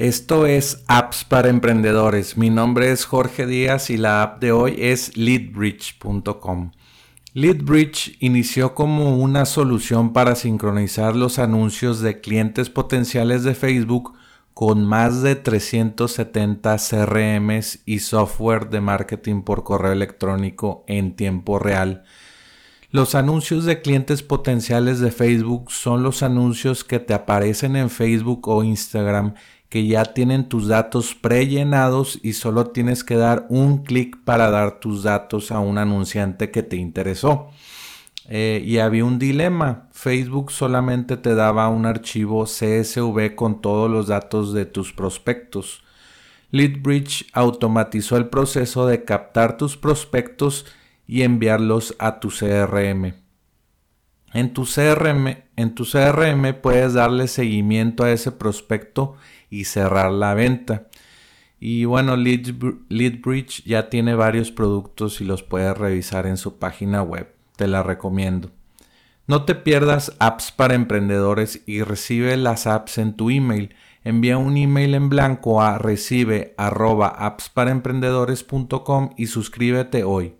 Esto es Apps para Emprendedores. Mi nombre es Jorge Díaz y la app de hoy es leadbridge.com. Leadbridge inició como una solución para sincronizar los anuncios de clientes potenciales de Facebook con más de 370 CRMs y software de marketing por correo electrónico en tiempo real. Los anuncios de clientes potenciales de Facebook son los anuncios que te aparecen en Facebook o Instagram que ya tienen tus datos prellenados y solo tienes que dar un clic para dar tus datos a un anunciante que te interesó. Eh, y había un dilema. Facebook solamente te daba un archivo CSV con todos los datos de tus prospectos. Leadbridge automatizó el proceso de captar tus prospectos y enviarlos a tu CRM. En tu CRM, en tu CRM puedes darle seguimiento a ese prospecto y cerrar la venta. Y bueno, Leadbridge ya tiene varios productos y los puedes revisar en su página web. Te la recomiendo. No te pierdas apps para emprendedores y recibe las apps en tu email. Envía un email en blanco a recibe y suscríbete hoy.